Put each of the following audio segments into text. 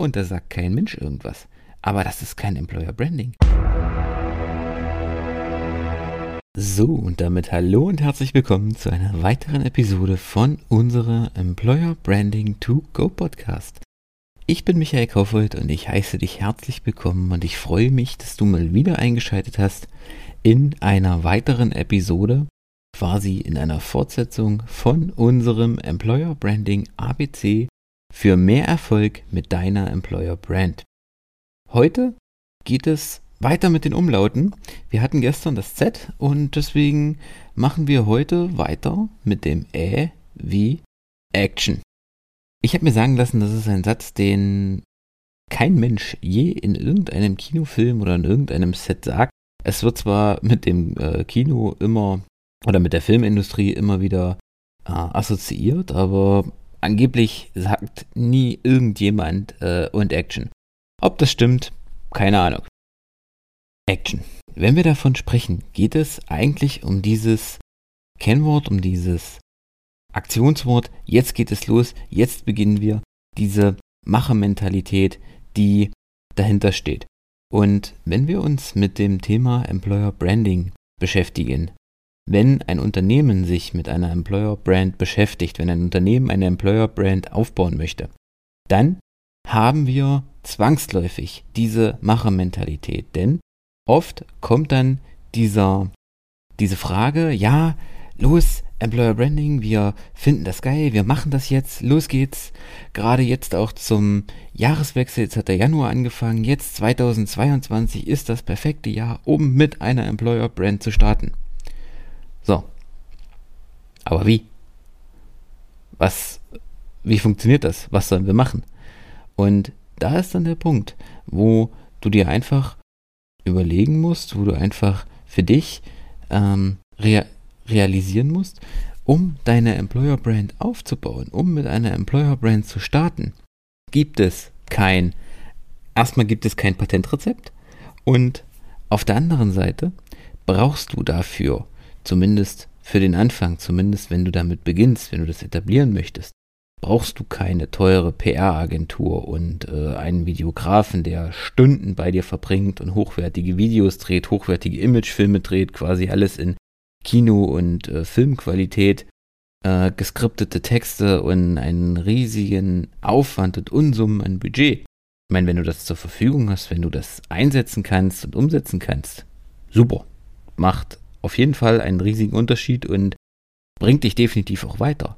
Und da sagt kein Mensch irgendwas. Aber das ist kein Employer Branding. So, und damit hallo und herzlich willkommen zu einer weiteren Episode von unserer Employer Branding to Go Podcast. Ich bin Michael Kaufold und ich heiße dich herzlich willkommen und ich freue mich, dass du mal wieder eingeschaltet hast in einer weiteren Episode, quasi in einer Fortsetzung von unserem Employer Branding ABC für mehr Erfolg mit deiner Employer Brand. Heute geht es weiter mit den Umlauten. Wir hatten gestern das Z und deswegen machen wir heute weiter mit dem Ä wie Action. Ich habe mir sagen lassen, das ist ein Satz, den kein Mensch je in irgendeinem Kinofilm oder in irgendeinem Set sagt. Es wird zwar mit dem äh, Kino immer oder mit der Filmindustrie immer wieder äh, assoziiert, aber angeblich sagt nie irgendjemand äh, und Action. Ob das stimmt, keine Ahnung. Action. Wenn wir davon sprechen, geht es eigentlich um dieses Kennwort, um dieses Aktionswort. Jetzt geht es los, jetzt beginnen wir diese Machermentalität, die dahinter steht. Und wenn wir uns mit dem Thema Employer Branding beschäftigen, wenn ein Unternehmen sich mit einer Employer Brand beschäftigt, wenn ein Unternehmen eine Employer Brand aufbauen möchte, dann haben wir zwangsläufig diese Machermentalität. Denn oft kommt dann dieser, diese Frage, ja, los, Employer Branding, wir finden das geil, wir machen das jetzt, los geht's. Gerade jetzt auch zum Jahreswechsel, jetzt hat der Januar angefangen, jetzt 2022 ist das perfekte Jahr, um mit einer Employer Brand zu starten. So. Aber wie? Was, wie funktioniert das? Was sollen wir machen? Und da ist dann der Punkt, wo du dir einfach überlegen musst, wo du einfach für dich ähm, rea realisieren musst, um deine Employer Brand aufzubauen, um mit einer Employer Brand zu starten, gibt es kein, erstmal gibt es kein Patentrezept und auf der anderen Seite brauchst du dafür Zumindest für den Anfang, zumindest wenn du damit beginnst, wenn du das etablieren möchtest, brauchst du keine teure PR-Agentur und äh, einen Videografen, der Stunden bei dir verbringt und hochwertige Videos dreht, hochwertige Imagefilme dreht, quasi alles in Kino- und äh, Filmqualität, äh, geskriptete Texte und einen riesigen Aufwand und Unsummen an Budget. Ich meine, wenn du das zur Verfügung hast, wenn du das einsetzen kannst und umsetzen kannst, super. Macht auf jeden Fall einen riesigen Unterschied und bringt dich definitiv auch weiter.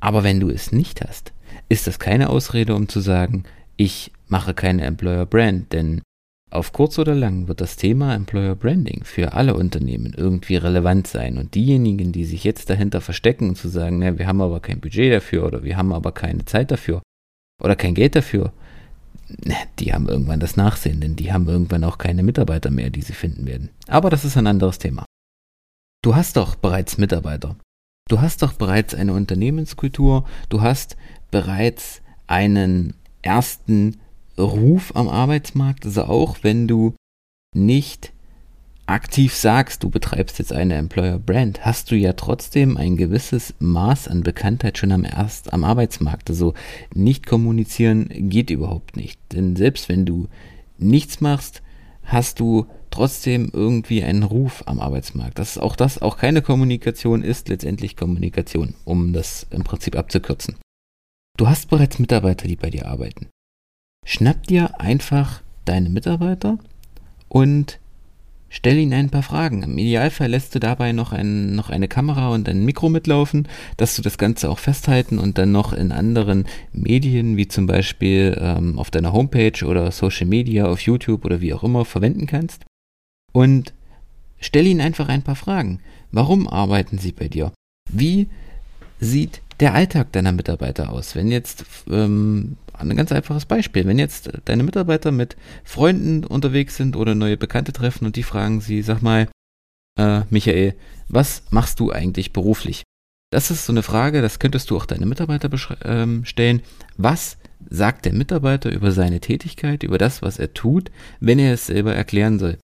Aber wenn du es nicht hast, ist das keine Ausrede, um zu sagen, ich mache keine Employer Brand, denn auf kurz oder lang wird das Thema Employer Branding für alle Unternehmen irgendwie relevant sein. Und diejenigen, die sich jetzt dahinter verstecken und zu sagen, na, wir haben aber kein Budget dafür oder wir haben aber keine Zeit dafür oder kein Geld dafür, die haben irgendwann das Nachsehen, denn die haben irgendwann auch keine Mitarbeiter mehr, die sie finden werden. Aber das ist ein anderes Thema. Du hast doch bereits Mitarbeiter. Du hast doch bereits eine Unternehmenskultur. Du hast bereits einen ersten Ruf am Arbeitsmarkt. Also auch wenn du nicht aktiv sagst, du betreibst jetzt eine Employer Brand, hast du ja trotzdem ein gewisses Maß an Bekanntheit schon am erst am Arbeitsmarkt. Also nicht kommunizieren geht überhaupt nicht. Denn selbst wenn du nichts machst, hast du trotzdem irgendwie einen Ruf am Arbeitsmarkt. Das ist auch das, auch keine Kommunikation ist letztendlich Kommunikation, um das im Prinzip abzukürzen. Du hast bereits Mitarbeiter, die bei dir arbeiten. Schnapp dir einfach deine Mitarbeiter und Stell ihnen ein paar Fragen. Im Idealfall lässt du dabei noch, ein, noch eine Kamera und ein Mikro mitlaufen, dass du das Ganze auch festhalten und dann noch in anderen Medien, wie zum Beispiel ähm, auf deiner Homepage oder Social Media, auf YouTube oder wie auch immer, verwenden kannst. Und stell ihnen einfach ein paar Fragen. Warum arbeiten sie bei dir? Wie sieht der Alltag deiner Mitarbeiter aus? Wenn jetzt, ähm, ein ganz einfaches Beispiel, wenn jetzt deine Mitarbeiter mit Freunden unterwegs sind oder neue Bekannte treffen und die fragen sie, sag mal, äh, Michael, was machst du eigentlich beruflich? Das ist so eine Frage, das könntest du auch deine Mitarbeiter ähm, stellen. Was sagt der Mitarbeiter über seine Tätigkeit, über das, was er tut, wenn er es selber erklären soll?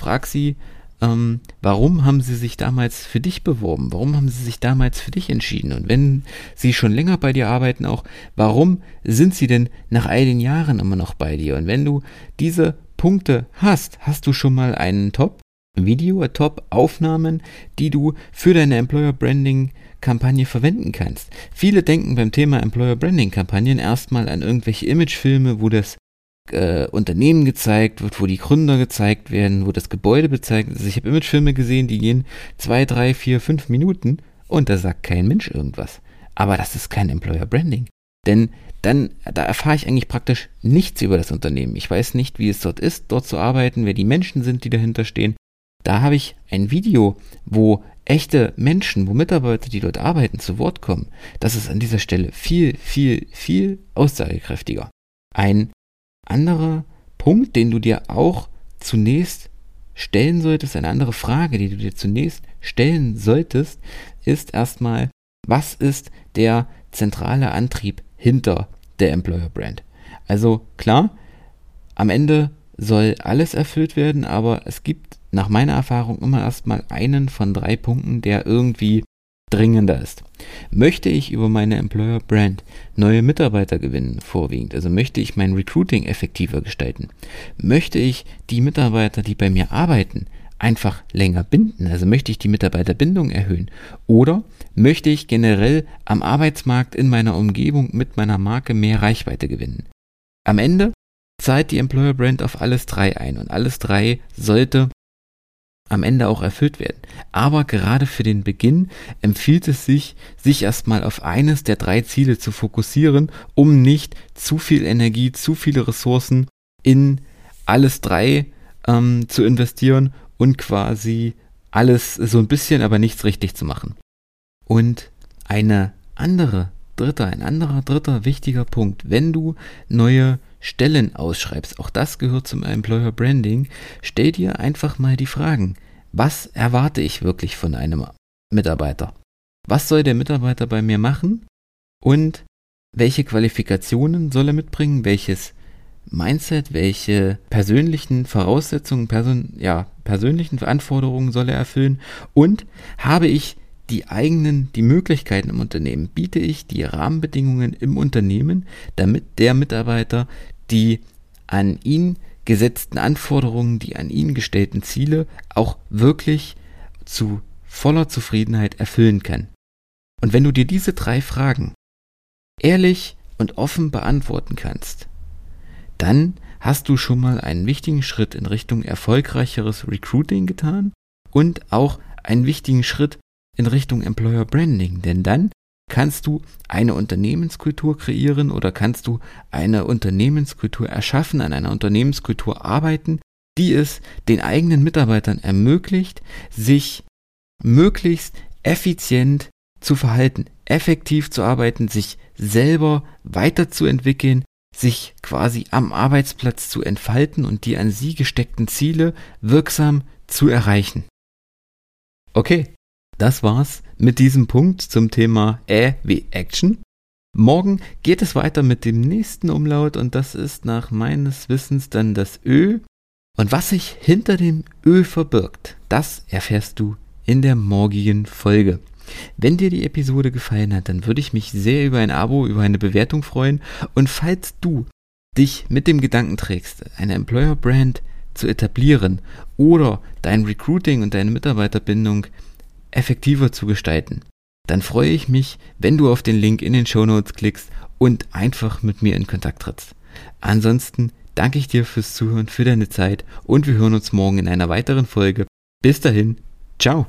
Frag sie, ähm, warum haben sie sich damals für dich beworben? Warum haben sie sich damals für dich entschieden? Und wenn sie schon länger bei dir arbeiten, auch, warum sind sie denn nach all den Jahren immer noch bei dir? Und wenn du diese Punkte hast, hast du schon mal einen Top-Video, Top-Aufnahmen, die du für deine Employer Branding Kampagne verwenden kannst. Viele denken beim Thema Employer Branding Kampagnen erstmal an irgendwelche Imagefilme, wo das äh, Unternehmen gezeigt wird, wo die Gründer gezeigt werden, wo das Gebäude bezeigt wird. Also ich habe Imagefilme gesehen, die gehen zwei, drei, vier, fünf Minuten und da sagt kein Mensch irgendwas. Aber das ist kein Employer Branding. Denn dann, da erfahre ich eigentlich praktisch nichts über das Unternehmen. Ich weiß nicht, wie es dort ist, dort zu arbeiten, wer die Menschen sind, die dahinter stehen. Da habe ich ein Video, wo echte Menschen, wo Mitarbeiter, die dort arbeiten, zu Wort kommen. Das ist an dieser Stelle viel, viel, viel aussagekräftiger. Ein anderer Punkt, den du dir auch zunächst stellen solltest, eine andere Frage, die du dir zunächst stellen solltest, ist erstmal, was ist der zentrale Antrieb hinter der Employer Brand? Also klar, am Ende soll alles erfüllt werden, aber es gibt nach meiner Erfahrung immer erstmal einen von drei Punkten, der irgendwie dringender ist. Möchte ich über meine Employer Brand neue Mitarbeiter gewinnen, vorwiegend, also möchte ich mein Recruiting effektiver gestalten, möchte ich die Mitarbeiter, die bei mir arbeiten, einfach länger binden, also möchte ich die Mitarbeiterbindung erhöhen oder möchte ich generell am Arbeitsmarkt in meiner Umgebung mit meiner Marke mehr Reichweite gewinnen. Am Ende zahlt die Employer Brand auf alles drei ein und alles drei sollte am Ende auch erfüllt werden. Aber gerade für den Beginn empfiehlt es sich, sich erstmal auf eines der drei Ziele zu fokussieren, um nicht zu viel Energie, zu viele Ressourcen in alles drei ähm, zu investieren und quasi alles so ein bisschen, aber nichts richtig zu machen. Und eine andere, dritter, ein anderer, dritter wichtiger Punkt, wenn du neue Stellen ausschreibst, auch das gehört zum Employer Branding, stell dir einfach mal die Fragen. Was erwarte ich wirklich von einem Mitarbeiter? Was soll der Mitarbeiter bei mir machen? Und welche Qualifikationen soll er mitbringen? Welches Mindset, welche persönlichen Voraussetzungen, person, ja, persönlichen Anforderungen soll er erfüllen? Und habe ich die eigenen, die Möglichkeiten im Unternehmen? Biete ich die Rahmenbedingungen im Unternehmen, damit der Mitarbeiter die an ihn gesetzten Anforderungen, die an ihn gestellten Ziele auch wirklich zu voller Zufriedenheit erfüllen kann? Und wenn du dir diese drei Fragen ehrlich und offen beantworten kannst, dann hast du schon mal einen wichtigen Schritt in Richtung erfolgreicheres Recruiting getan und auch einen wichtigen Schritt in Richtung Employer Branding, denn dann kannst du eine Unternehmenskultur kreieren oder kannst du eine Unternehmenskultur erschaffen, an einer Unternehmenskultur arbeiten, die es den eigenen Mitarbeitern ermöglicht, sich möglichst effizient zu verhalten, effektiv zu arbeiten, sich selber weiterzuentwickeln, sich quasi am Arbeitsplatz zu entfalten und die an sie gesteckten Ziele wirksam zu erreichen. Okay, das war's mit diesem Punkt zum Thema Ä wie Action. Morgen geht es weiter mit dem nächsten Umlaut und das ist nach meines Wissens dann das Ö. Und was sich hinter dem Ö verbirgt, das erfährst du in der morgigen Folge. Wenn dir die Episode gefallen hat, dann würde ich mich sehr über ein Abo, über eine Bewertung freuen. Und falls du dich mit dem Gedanken trägst, eine Employer Brand zu etablieren oder dein Recruiting und deine Mitarbeiterbindung effektiver zu gestalten, dann freue ich mich, wenn du auf den Link in den Show Notes klickst und einfach mit mir in Kontakt trittst. Ansonsten danke ich dir fürs Zuhören, für deine Zeit und wir hören uns morgen in einer weiteren Folge. Bis dahin, ciao.